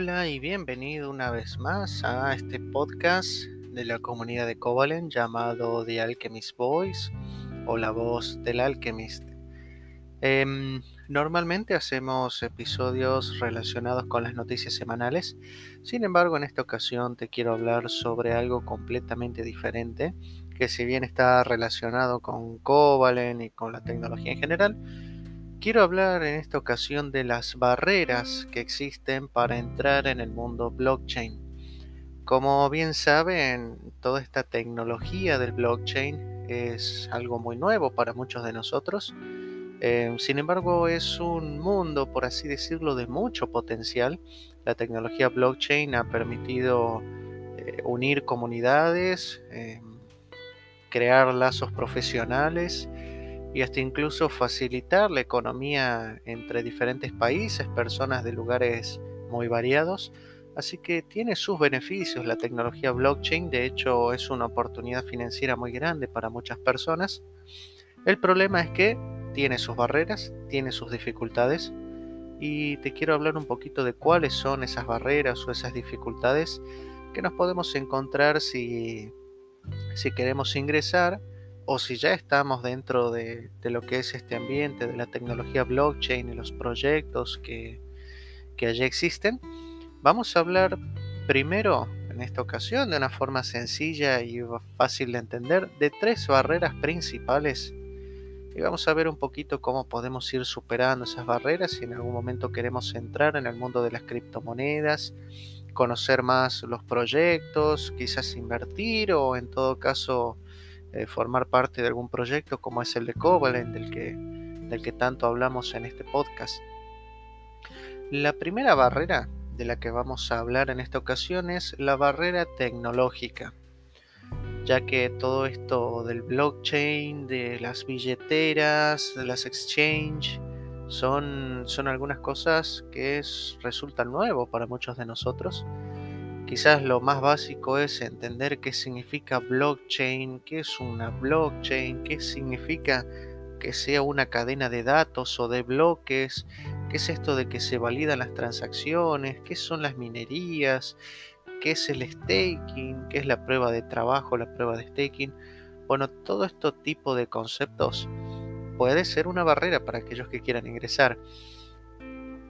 Hola y bienvenido una vez más a este podcast de la comunidad de Covalent llamado The Alchemist Voice o la voz del Alchemist. Em, normalmente hacemos episodios relacionados con las noticias semanales, sin embargo en esta ocasión te quiero hablar sobre algo completamente diferente, que si bien está relacionado con Covalent y con la tecnología en general, Quiero hablar en esta ocasión de las barreras que existen para entrar en el mundo blockchain. Como bien saben, toda esta tecnología del blockchain es algo muy nuevo para muchos de nosotros. Eh, sin embargo, es un mundo, por así decirlo, de mucho potencial. La tecnología blockchain ha permitido eh, unir comunidades, eh, crear lazos profesionales, y hasta incluso facilitar la economía entre diferentes países, personas de lugares muy variados. Así que tiene sus beneficios la tecnología blockchain, de hecho es una oportunidad financiera muy grande para muchas personas. El problema es que tiene sus barreras, tiene sus dificultades y te quiero hablar un poquito de cuáles son esas barreras o esas dificultades que nos podemos encontrar si, si queremos ingresar o si ya estamos dentro de, lo que es este ambiente de la tecnología blockchain y los proyectos que, que allí existen, vamos a hablar primero en esta ocasión de una forma sencilla y fácil de entender de tres barreras principales. Y vamos a ver un poquito cómo podemos ir superando esas barreras si en algún momento queremos entrar en el mundo de las criptomonedas, conocer más los proyectos, quizás invertir o en todo caso eh, formar parte de algún proyecto como es el de Covalent, del que, del que tanto hablamos en este podcast. La primera barrera de la que vamos a hablar en esta ocasión es la barrera tecnológica, ya que todo esto del blockchain, de las billeteras, de las exchange, son, son algunas cosas que es, resultan nuevo para muchos de nosotros Quizás lo más básico es entender qué significa blockchain, qué es una blockchain, qué significa que sea una cadena de datos o de bloques, qué es esto de que se validan las transacciones, qué son las minerías, qué es el staking, qué es la prueba de trabajo, la prueba de staking. Bueno, todo este tipo de conceptos puede ser una barrera para aquellos que quieran ingresar.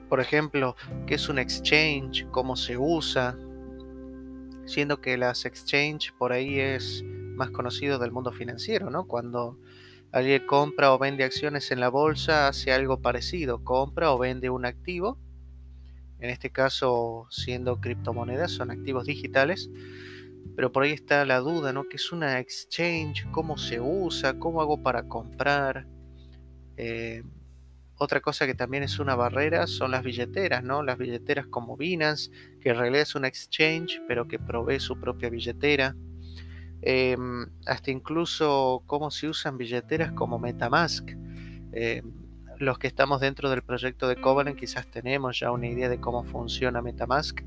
Por ejemplo, qué es un exchange, cómo se usa, siendo que las exchange por ahí es más conocido del mundo financiero, ¿no? Cuando alguien compra o vende acciones en la bolsa, hace algo parecido, compra o vende un activo, en este caso siendo criptomonedas, son activos digitales, pero por ahí está la duda, ¿no? ¿Qué es una exchange? ¿Cómo se usa? ¿Cómo hago para comprar? Eh, otra cosa que también es una barrera son las billeteras, ¿no? Las billeteras como Binance, que en realidad es una exchange, pero que provee su propia billetera. Em, hasta incluso cómo se usan billeteras como Metamask. Em, los que estamos dentro del proyecto de Covalent quizás tenemos ya una idea de cómo funciona Metamask.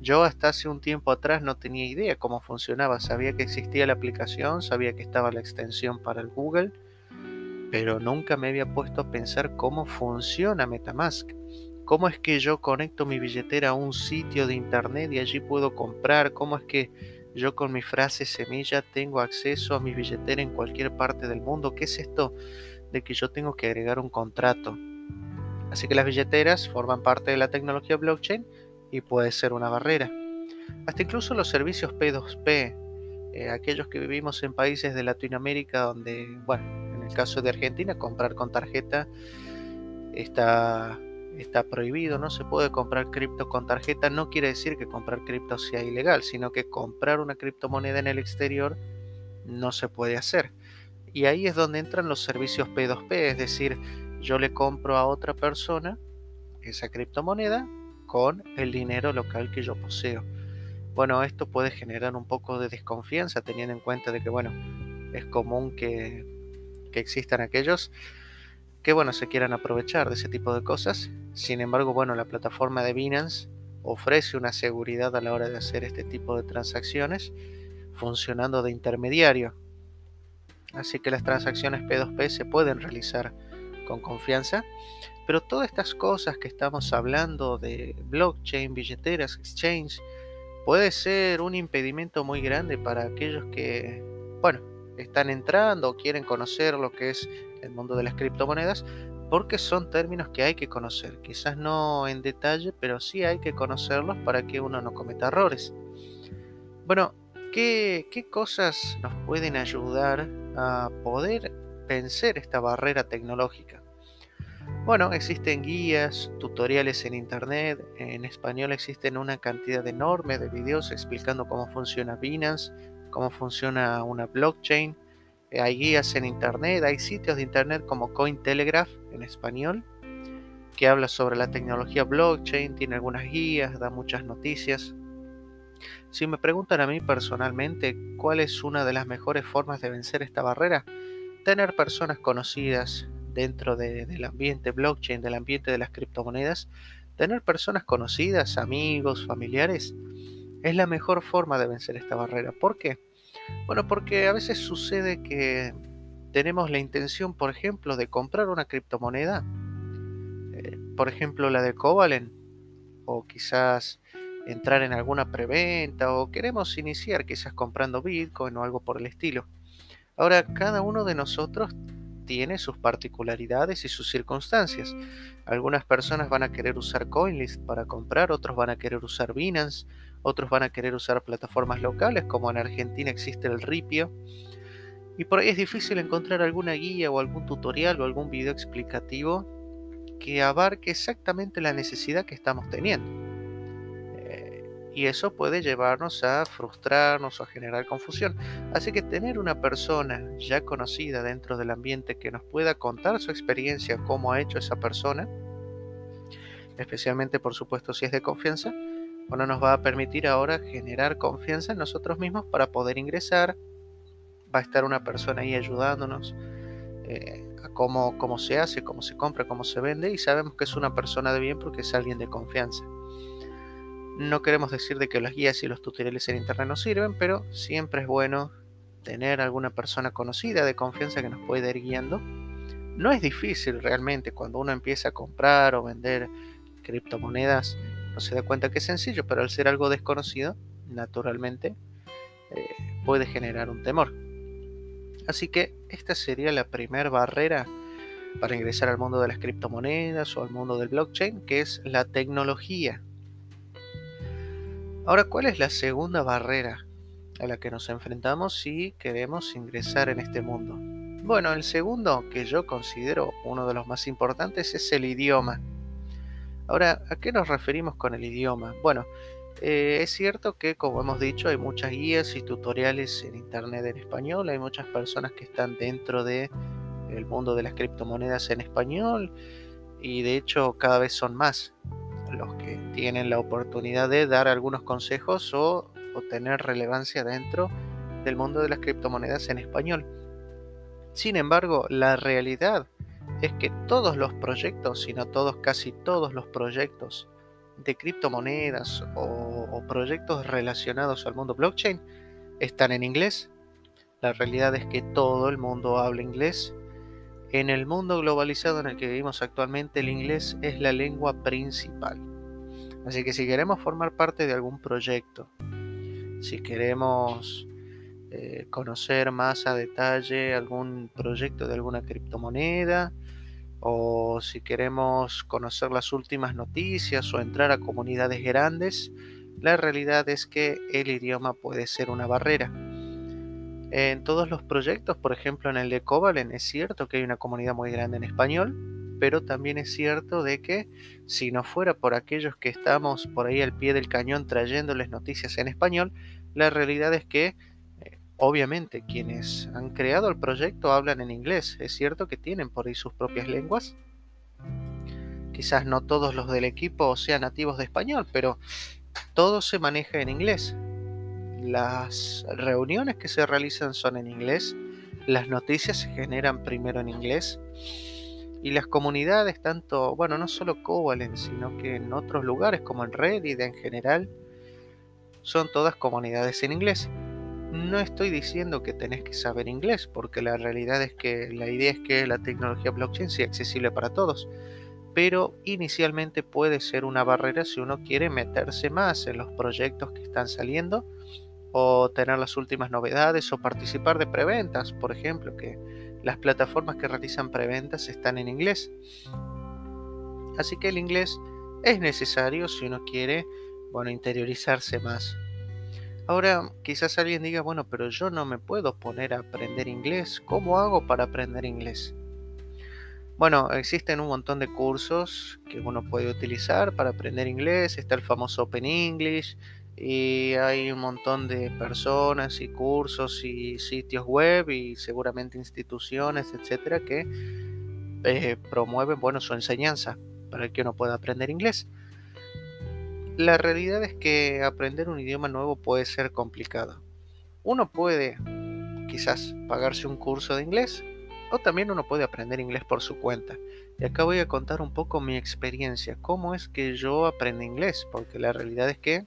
Yo hasta hace un tiempo atrás no tenía idea cómo funcionaba. Sabía que existía la aplicación, sabía que estaba la extensión para el Google pero nunca me había puesto a pensar cómo funciona Metamask. ¿Cómo es que yo conecto mi billetera a un sitio de internet y allí puedo comprar? ¿Cómo es que yo con mi frase semilla tengo acceso a mi billetera en cualquier parte del mundo? ¿Qué es esto de que yo tengo que agregar un contrato? Así que las billeteras forman parte de la tecnología blockchain y puede ser una barrera. Hasta incluso los servicios P2P, eh, aquellos que vivimos en países de Latinoamérica donde, bueno, caso de Argentina, comprar con tarjeta está, está prohibido, no se puede comprar cripto con tarjeta, no quiere decir que comprar cripto sea ilegal, sino que comprar una criptomoneda en el exterior no se puede hacer. Y ahí es donde entran los servicios P2P, es decir, yo le compro a otra persona esa criptomoneda con el dinero local que yo poseo. Bueno, esto puede generar un poco de desconfianza teniendo en cuenta de que, bueno, es común que que existan aquellos que bueno se quieran aprovechar de ese tipo de cosas. Sin embargo, bueno, la plataforma de Binance ofrece una seguridad a la hora de hacer este tipo de transacciones, funcionando de intermediario. Así que las transacciones P2P se pueden realizar con confianza. Pero todas estas cosas que estamos hablando de blockchain, billeteras, exchange, puede ser un impedimento muy grande para aquellos que, bueno, están entrando o quieren conocer lo que es el mundo de las criptomonedas, porque son términos que hay que conocer. Quizás no en detalle, pero sí hay que conocerlos para que uno no cometa errores. Bueno, ¿qué, qué cosas nos pueden ayudar a poder vencer esta barrera tecnológica? Bueno, existen guías, tutoriales en internet, en español existen una cantidad enorme de videos explicando cómo funciona Binance, cómo funciona una blockchain. Eh, hay guías en internet, hay sitios de internet como Cointelegraph en español, que habla sobre la tecnología blockchain, tiene algunas guías, da muchas noticias. Si me preguntan a mí personalmente cuál es una de las mejores formas de vencer esta barrera, tener personas conocidas dentro del ambiente blockchain, del ambiente de las criptomonedas, tener personas conocidas, amigos, familiares, es la mejor forma de vencer esta barrera. ¿Por qué? Bueno, porque a veces sucede que tenemos la intención, por ejemplo, de comprar una criptomoneda, eh, por ejemplo la de Covalent, o quizás entrar en alguna preventa, o queremos iniciar quizás comprando Bitcoin o algo por el estilo. Ahora, cada uno de nosotros tiene sus particularidades y sus circunstancias. Algunas personas van a querer usar CoinList para comprar, otros van a querer usar Binance, otros van a querer usar plataformas locales, como en Argentina existe el Ripio. Y por ahí es difícil encontrar alguna guía o algún tutorial o algún video explicativo que abarque exactamente la necesidad que estamos teniendo y eso puede llevarnos a frustrarnos o a generar confusión. Así que tener una persona ya conocida dentro del ambiente que nos pueda contar su experiencia, cómo ha hecho esa persona, especialmente por supuesto si es de confianza, bueno, nos va a permitir ahora generar confianza en nosotros mismos para poder ingresar. Va a estar una persona ahí ayudándonos eh, a cómo, cómo se hace, cómo se compra, cómo se vende y sabemos que es una persona de bien porque es alguien de confianza. No queremos decir de que las guías y los tutoriales en internet no sirven, pero siempre es bueno tener alguna persona conocida de confianza que nos pueda ir guiando. No es difícil realmente cuando uno empieza a comprar o vender criptomonedas, no se da cuenta que es sencillo, pero al ser algo desconocido, naturalmente eh, puede generar un temor. Así que esta sería la primera barrera para ingresar al mundo de las criptomonedas o al mundo del blockchain, que es la tecnología. Ahora, ¿cuál es la segunda barrera a la que nos enfrentamos si queremos ingresar en este mundo? Bueno, el segundo, que yo considero uno de los más importantes, es el idioma. Ahora, ¿a qué nos referimos con el idioma? Bueno, eh, es cierto que, como hemos dicho, hay muchas guías y tutoriales en Internet en español, hay muchas personas que están dentro del mundo de las criptomonedas en español y de hecho cada vez son más los que tienen la oportunidad de dar algunos consejos o, tener relevancia dentro del mundo de las criptomonedas en español. Sin embargo, la realidad es que todos los proyectos, si no todos, casi todos los proyectos de criptomonedas o, o, proyectos relacionados al mundo blockchain están en inglés. La realidad es que todo el mundo habla inglés en el mundo globalizado en el que vivimos actualmente, el inglés es la lengua principal. Así que si queremos formar parte de algún proyecto, si queremos eh, conocer más a detalle algún proyecto de alguna criptomoneda, o si queremos conocer las últimas noticias o entrar a comunidades grandes, la realidad es que el idioma puede ser una barrera. En todos los proyectos, por ejemplo en el de Covalent, es cierto que hay una comunidad muy grande en español, pero también es cierto de que si no fuera por aquellos que estamos por ahí al pie del cañón trayéndoles noticias en español, la realidad es que obviamente quienes han creado el proyecto hablan en inglés. Es cierto que tienen por ahí sus propias lenguas. Quizás no todos los del equipo sean nativos de español, pero todo se maneja en inglés. Las reuniones que se realizan son en inglés, las noticias se generan primero en inglés y las comunidades, tanto, bueno, no solo Covalent, sino que en otros lugares como en Reddit en general, son todas comunidades en inglés. No estoy diciendo que tenés que saber inglés, porque la realidad es que la idea es que la tecnología blockchain sea accesible para todos, pero inicialmente puede ser una barrera si uno quiere meterse más en los proyectos que están saliendo o tener las últimas novedades o participar de preventas, por ejemplo, que las plataformas que realizan preventas están en inglés. Así que el inglés es necesario si uno quiere, bueno, interiorizarse más. Ahora, quizás alguien diga, bueno, pero yo no me puedo poner a aprender inglés. ¿Cómo hago para aprender inglés? Bueno, existen un montón de cursos que uno puede utilizar para aprender inglés. Está el famoso Open English, y hay un montón de personas y cursos y sitios web y seguramente instituciones, etcétera, que eh, promueven bueno, su enseñanza para que uno pueda aprender inglés. La realidad es que aprender un idioma nuevo puede ser complicado. Uno puede quizás pagarse un curso de inglés o también uno puede aprender inglés por su cuenta. Y acá voy a contar un poco mi experiencia, cómo es que yo aprendí inglés, porque la realidad es que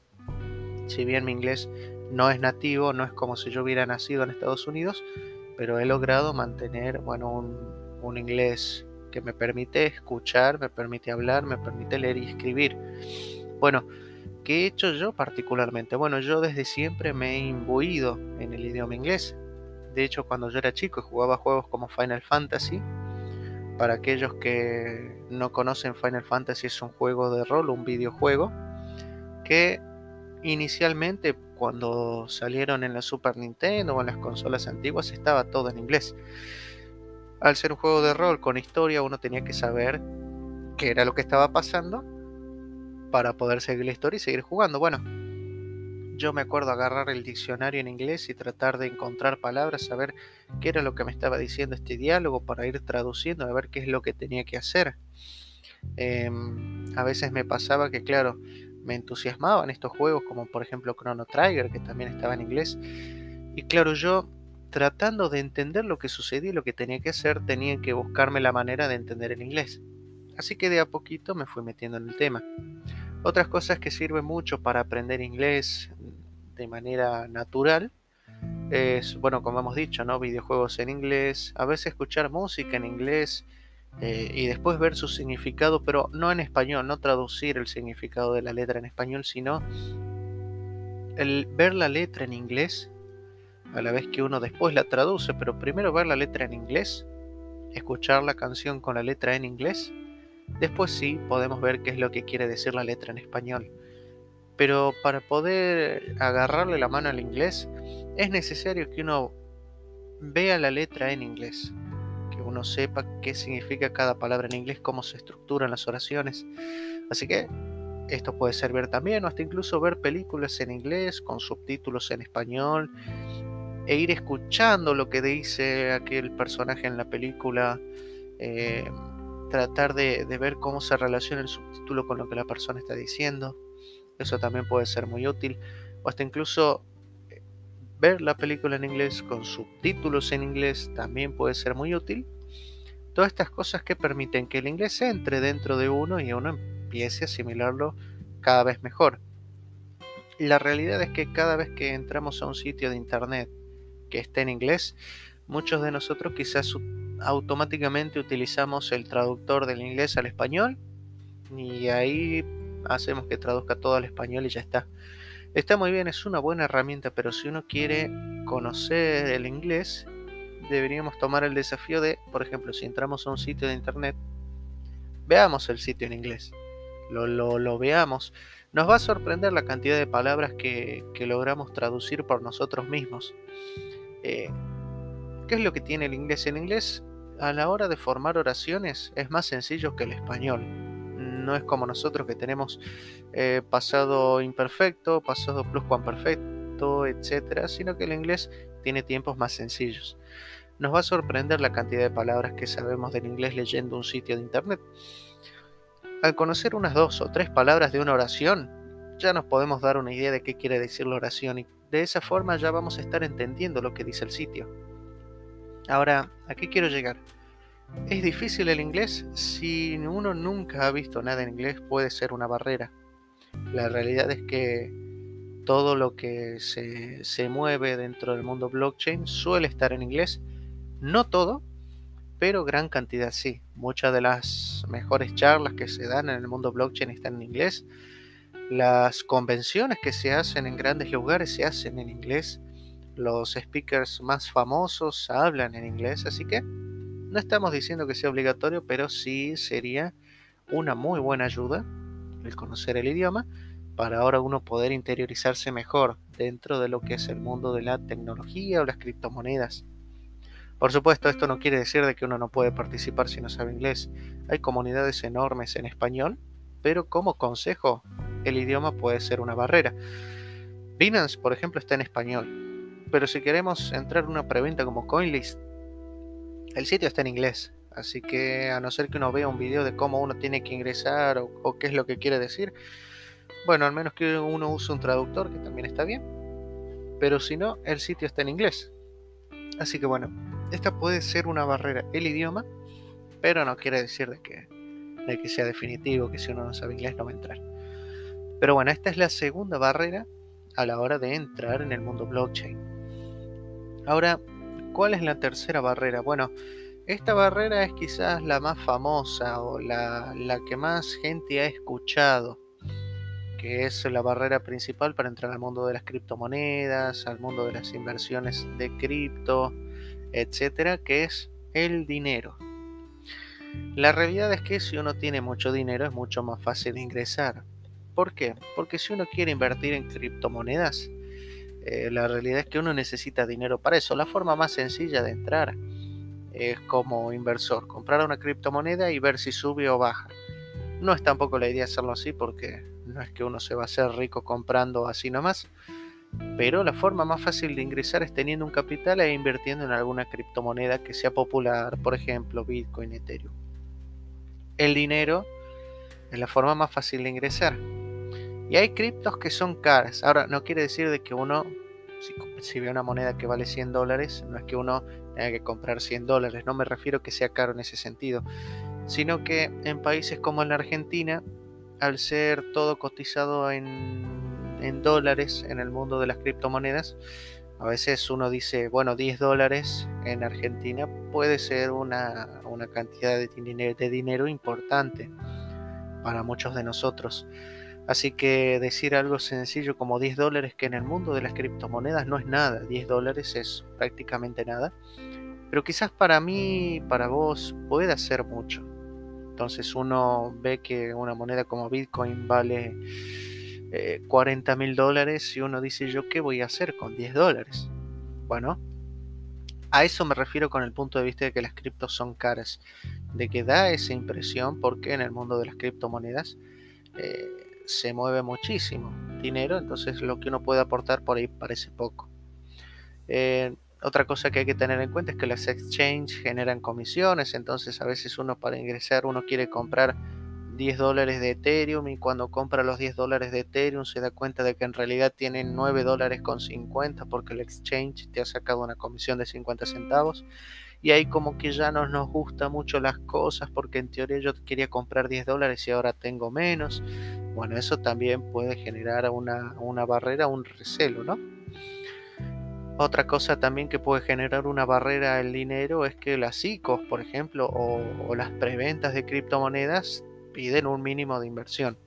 si bien mi inglés no es nativo, no es como si yo hubiera nacido en Estados Unidos, pero he logrado mantener, bueno, un, inglés que me permite escuchar, me permite hablar, me permite leer y escribir. Bueno, ¿qué he hecho yo particularmente? Bueno, yo desde siempre me he imbuido en el idioma inglés. De hecho, cuando yo era chico jugaba juegos como Final Fantasy, para aquellos que no conocen Final Fantasy es un juego de rol, un videojuego, que Inicialmente, cuando salieron en la Super Nintendo o en las consolas antiguas, estaba todo en inglés. Al ser un juego de rol con historia, uno tenía que saber qué era lo que estaba pasando para poder seguir la historia y seguir jugando. Bueno, yo me acuerdo agarrar el diccionario en inglés y tratar de encontrar palabras, saber qué era lo que me estaba diciendo este diálogo para ir traduciendo, a ver qué es lo que tenía que hacer. Em, a veces me pasaba que, claro, me entusiasmaban estos juegos, como por ejemplo Chrono Trigger, que también estaba en inglés. Y claro, yo tratando de entender lo que sucedía y lo que tenía que hacer, tenía que buscarme la manera de entender el inglés. Así que de a poquito me fui metiendo en el tema. Otras cosas que sirven mucho para aprender inglés de manera natural es, bueno, como hemos dicho, ¿no? Videojuegos en inglés, a veces escuchar música en inglés, eh, y después ver su significado, pero no en español, no traducir el significado de la letra en español, sino el ver la letra en inglés, a la vez que uno después la traduce, pero primero ver la letra en inglés, escuchar la canción con la letra en inglés, después sí podemos ver qué es lo que quiere decir la letra en español. Pero para poder agarrarle la mano al inglés, es necesario que uno vea la letra en inglés uno sepa qué significa cada palabra en inglés, cómo se estructuran las oraciones. Así que esto puede servir también, o hasta incluso ver películas en inglés con subtítulos en español e ir escuchando lo que dice aquel personaje en la película, eh, tratar de, ver cómo se relaciona el subtítulo con lo que la persona está diciendo. Eso también puede ser muy útil. O hasta incluso eh, ver la película en inglés con subtítulos en inglés también puede ser muy útil. Todas estas cosas que permiten que el inglés entre dentro de uno y uno empiece a asimilarlo cada vez mejor. La realidad es que cada vez que entramos a un sitio de internet que esté en inglés, muchos de nosotros quizás automáticamente utilizamos el traductor del inglés al español y ahí hacemos que traduzca todo al español y ya está. Está muy bien, es una buena herramienta, pero si uno quiere conocer el inglés, deberíamos tomar el desafío de, por ejemplo, si entramos a un sitio de internet, veamos el sitio en inglés, lo, lo, veamos. Nos va a sorprender la cantidad de palabras que, logramos traducir por nosotros mismos. Eh, ¿Qué es lo que tiene el inglés? En inglés, a la hora de formar oraciones, es más sencillo que el español. No es como nosotros que tenemos eh, pasado imperfecto, pasado pluscuamperfecto, etcétera, sino que el inglés tiene tiempos más sencillos. Nos va a sorprender la cantidad de palabras que sabemos del inglés leyendo un sitio de internet. Al conocer unas dos o tres palabras de una oración, ya nos podemos dar una idea de qué quiere decir la oración y de esa forma ya vamos a estar entendiendo lo que dice el sitio. Ahora, ¿a qué quiero llegar? ¿Es difícil el inglés? Si uno nunca ha visto nada en inglés puede ser una barrera. La realidad es que todo lo que se, se mueve dentro del mundo blockchain suele estar en inglés. No todo, pero gran cantidad sí. Muchas de las mejores charlas que se dan en el mundo blockchain están en inglés. Las convenciones que se hacen en grandes lugares se hacen en inglés. Los speakers más famosos hablan en inglés, así que no estamos diciendo que sea obligatorio, pero sí sería una muy buena ayuda el conocer el idioma para ahora uno poder interiorizarse mejor dentro de lo que es el mundo de la tecnología o las criptomonedas. Por supuesto, esto no quiere decir de que uno no puede participar si no sabe inglés. Hay comunidades enormes en español, pero como consejo, el idioma puede ser una barrera. Binance, por ejemplo, está en español, pero si queremos entrar en una preventa como CoinList, el sitio está en inglés, así que a no ser que uno vea un video de cómo uno tiene que ingresar o, qué es lo que quiere decir, bueno, al menos que uno use un traductor, que también está bien, pero si no, el sitio está en inglés. Así que bueno, esta puede ser una barrera, el idioma, pero no quiere decir de que, de que sea definitivo, que si uno no sabe inglés no va a entrar. Pero bueno, esta es la segunda barrera a la hora de entrar en el mundo blockchain. Ahora, ¿cuál es la tercera barrera? Bueno, esta barrera es quizás la más famosa o la, la, que más gente ha escuchado, que es la barrera principal para entrar al mundo de las criptomonedas, al mundo de las inversiones de cripto, etcétera, que es el dinero. La realidad es que si uno tiene mucho dinero es mucho más fácil ingresar. ¿Por qué? Porque si uno quiere invertir en criptomonedas, eh, la realidad es que uno necesita dinero para eso. La forma más sencilla de entrar es como inversor, comprar una criptomoneda y ver si sube o baja. No es tampoco la idea hacerlo así porque no es que uno se va a hacer rico comprando así nomás, pero la forma más fácil de ingresar es teniendo un capital e invirtiendo en alguna criptomoneda que sea popular, por ejemplo Bitcoin, Ethereum. El dinero es la forma más fácil de ingresar. Y hay criptos que son caras. Ahora, no quiere decir de que uno, si, ve una moneda que vale 100 dólares, no es que uno tenga que comprar 100 dólares. No me refiero que sea caro en ese sentido. Sino que en países como la Argentina, al ser todo cotizado en, en dólares en el mundo de las criptomonedas, a veces uno dice, bueno, 10 dólares en Argentina puede ser una, una cantidad de de dinero importante para muchos de nosotros. Así que decir algo sencillo como 10 dólares que en el mundo de las criptomonedas no es nada, 10 dólares es prácticamente nada, pero quizás para mí, para vos, pueda ser mucho. Entonces uno ve que una moneda como Bitcoin vale 40 eh, mil dólares y uno dice yo qué voy a hacer con 10 dólares. Bueno, a eso me refiero con el punto de vista de que las criptos son caras, de que da esa impresión porque en el mundo de las criptomonedas eh, se mueve muchísimo dinero, entonces lo que uno puede aportar por ahí parece poco. Eh, otra cosa que hay que tener en cuenta es que las exchanges generan comisiones, entonces a veces uno para ingresar uno quiere comprar 10 dólares de Ethereum y cuando compra los 10 dólares de Ethereum se da cuenta de que en realidad tienen 9 dólares con 50 porque el exchange te ha sacado una comisión de 50 centavos y ahí como que ya no nos gusta mucho las cosas porque en teoría yo quería comprar 10 dólares y ahora tengo menos. Bueno, eso también puede generar una, una barrera, un recelo, ¿no? Otra cosa también que puede generar una barrera al dinero es que las ICOs, por ejemplo, o, o las preventas de criptomonedas piden un mínimo de inversión.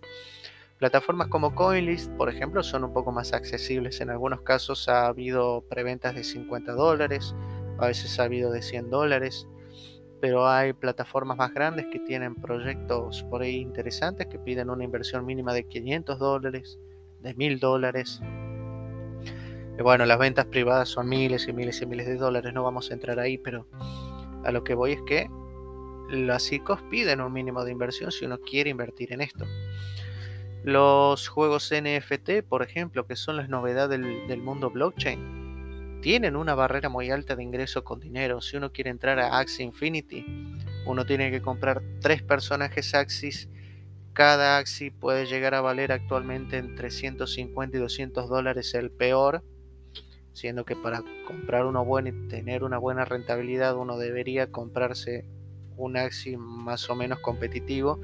Plataformas como CoinList, por ejemplo, son un poco más accesibles. En algunos casos ha habido preventas de 50 dólares, a veces ha habido de 100 dólares, pero hay plataformas más grandes que tienen proyectos por ahí interesantes que piden una inversión mínima de 500 dólares, de 1000 dólares. Bueno, las ventas privadas son miles y miles y miles de dólares, no vamos a entrar ahí, pero a lo que voy es que las ICOs piden un mínimo de inversión si uno quiere invertir en esto. Los juegos NFT, por ejemplo, que son las novedades del mundo blockchain, tienen una barrera muy alta de ingreso con dinero. Si uno quiere entrar a Axie Infinity, uno tiene que comprar tres personajes Axis. Cada Axie puede llegar a valer actualmente entre 150 y 200 dólares el peor, siendo que para comprar uno bueno y tener una buena rentabilidad uno debería comprarse un Axie más o menos competitivo,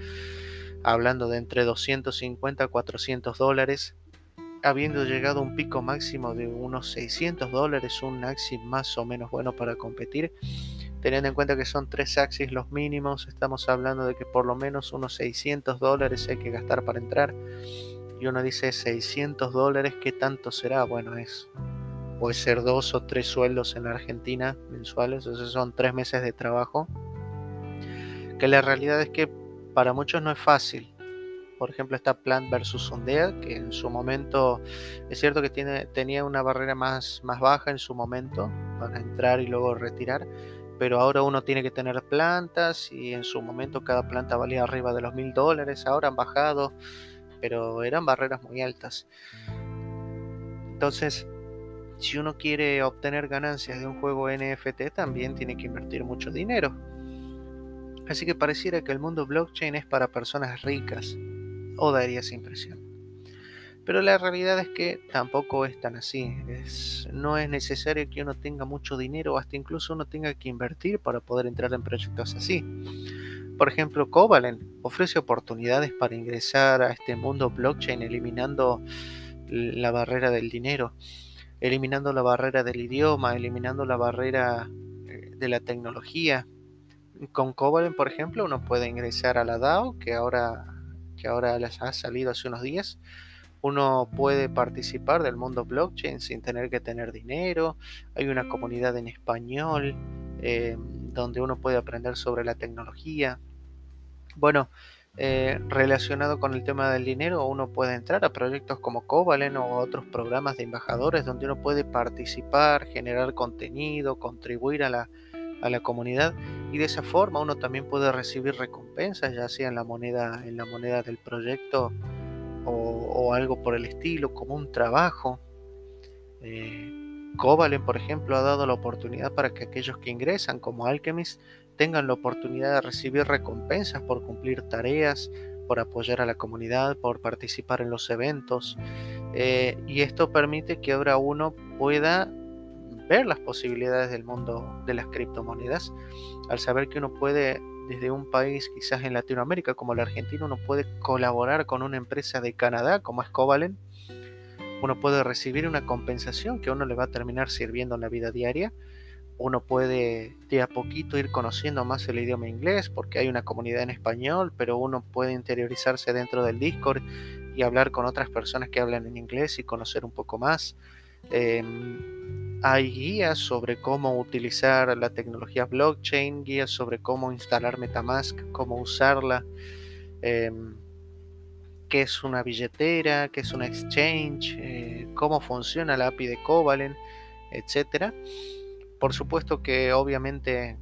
hablando de entre 250 a 400 dólares habiendo llegado a un pico máximo de unos 600 dólares, un axis más o menos bueno para competir. Teniendo en cuenta que son tres axis los mínimos, estamos hablando de que por lo menos unos 600 dólares hay que gastar para entrar. Y uno dice 600 dólares, ¿qué tanto será? Bueno, es puede ser dos o tres sueldos en Argentina mensuales, esos son tres meses de trabajo. Que la realidad es que para muchos no es fácil por ejemplo, está Plant versus Sondea, que en su momento es cierto que tiene, tenía una barrera más, más baja en su momento para entrar y luego retirar, pero ahora uno tiene que tener plantas y en su momento cada planta valía arriba de los mil dólares, ahora han bajado, pero eran barreras muy altas. Entonces, si uno quiere obtener ganancias de un juego NFT, también tiene que invertir mucho dinero. Así que pareciera que el mundo blockchain es para personas ricas, o daría esa impresión. Pero la realidad es que tampoco es tan así. no es necesario que uno tenga mucho dinero hasta incluso uno tenga que invertir para poder entrar en proyectos así. Por ejemplo, Covalent ofrece oportunidades para ingresar a este mundo blockchain eliminando la barrera del dinero, eliminando la barrera del idioma, eliminando la barrera eh, de la tecnología. Con Covalent, por ejemplo, uno puede ingresar a la DAO, que ahora que ahora les ha salido hace unos días, uno puede participar del mundo blockchain sin tener que tener dinero. Hay una comunidad en español eh, donde uno puede aprender sobre la tecnología. Bueno, eh, relacionado con el tema del dinero, uno puede entrar a proyectos como Covalent o otros programas de embajadores donde uno puede participar, generar contenido, contribuir a la, a la comunidad y de esa forma uno también puede recibir recompensas ya sea en la moneda en la moneda del proyecto o, algo por el estilo como un trabajo. Eh, por ejemplo ha dado la oportunidad para que aquellos que ingresan como Alchemist tengan la oportunidad de recibir recompensas por cumplir tareas por apoyar a la comunidad por participar en los eventos. Eh, y esto permite que ahora uno pueda ver las posibilidades del mundo de las criptomonedas, al saber que uno puede, desde un país quizás en Latinoamérica como la Argentina, uno puede colaborar con una empresa de Canadá como es Covalent, uno puede recibir una compensación que a uno le va a terminar sirviendo en la vida diaria, uno puede de a poquito ir conociendo más el idioma inglés porque hay una comunidad en español, pero uno puede interiorizarse dentro del Discord y hablar con otras personas que hablan en inglés y conocer un poco más. Em, hay guías sobre cómo utilizar la tecnología blockchain, guías sobre cómo instalar Metamask, cómo usarla, em, qué es una billetera, qué es una exchange, eh, cómo funciona la API de Covalent, etc. Por supuesto que obviamente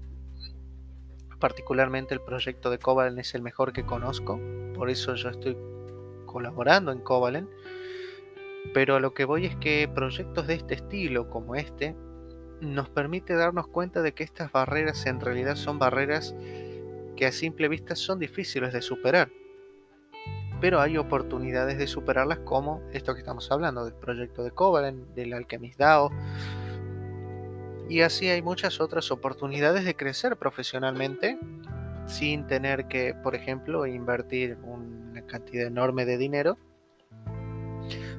particularmente el proyecto de Covalent es el mejor que conozco, por eso yo estoy colaborando en Covalent. Pero a lo que voy es que proyectos de este estilo, como este, nos permite darnos cuenta de que estas barreras en realidad son barreras que a simple vista son difíciles de superar. Pero hay oportunidades de superarlas como esto que estamos hablando, del proyecto de Covalent, del Alchemist DAO. Y así hay muchas otras oportunidades de crecer profesionalmente sin tener que, por ejemplo, invertir una cantidad enorme de dinero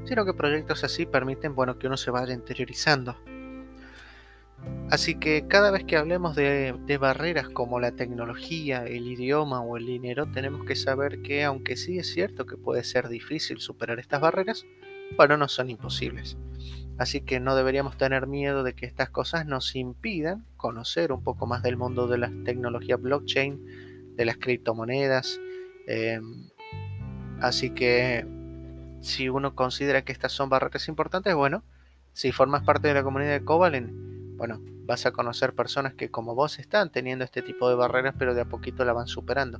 sino que proyectos así permiten bueno, que uno se vaya interiorizando. Así que cada vez que hablemos de, barreras como la tecnología, el idioma o el dinero, tenemos que saber que aunque sí es cierto que puede ser difícil superar estas barreras, bueno, no son imposibles. Así que no deberíamos tener miedo de que estas cosas nos impidan conocer un poco más del mundo de la tecnología blockchain, de las criptomonedas. Em, así que si uno considera que estas son barreras importantes, bueno, si formas parte de la comunidad de Covalent, bueno, vas a conocer personas que como vos están teniendo este tipo de barreras, pero de a poquito la van superando.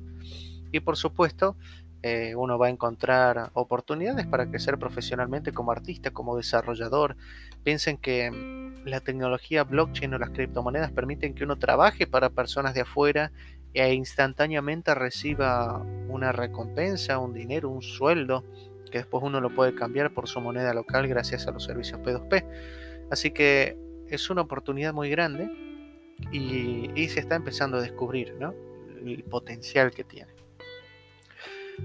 Y por supuesto, eh, uno va a encontrar oportunidades para crecer profesionalmente como artista, como desarrollador. Piensen que mm, la tecnología blockchain o las criptomonedas permiten que uno trabaje para personas de afuera e instantáneamente reciba una recompensa, un dinero, un sueldo que después uno lo puede cambiar por su moneda local gracias a los servicios P2P. Así que es una oportunidad muy grande y, se está empezando a descubrir el potencial que tiene.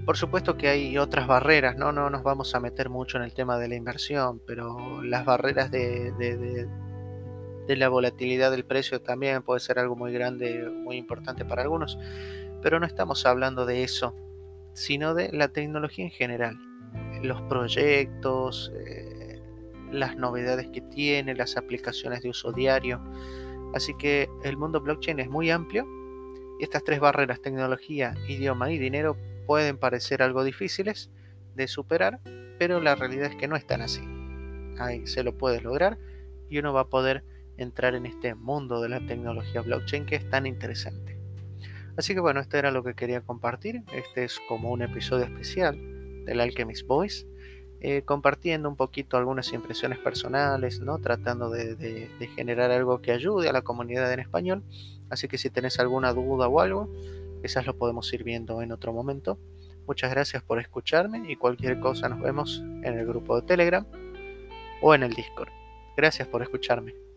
Por supuesto que hay otras barreras, ¿no? no nos vamos a meter mucho en el tema de la inversión, pero las barreras de, de, la volatilidad del precio también puede ser algo muy grande, muy importante para algunos, pero no estamos hablando de eso, sino de la tecnología en general, los proyectos, eh, las novedades que tiene, las aplicaciones de uso diario. Así que el mundo blockchain es muy amplio y estas tres barreras, tecnología, idioma y dinero, pueden parecer algo difíciles de superar, pero la realidad es que no están así. Ahí se lo puede lograr y uno va a poder entrar en este mundo de la tecnología blockchain que es tan interesante. Así que bueno, esto era lo que quería compartir. Este es como un episodio especial del Alchemist Voice. Eh, compartiendo un poquito algunas impresiones personales, ¿no? tratando de, generar algo que ayude a la comunidad en español. Así que si tenés alguna duda o algo, quizás lo podemos ir viendo en otro momento. Muchas gracias por escucharme y cualquier cosa nos vemos en el grupo de Telegram o en el Discord. Gracias por escucharme.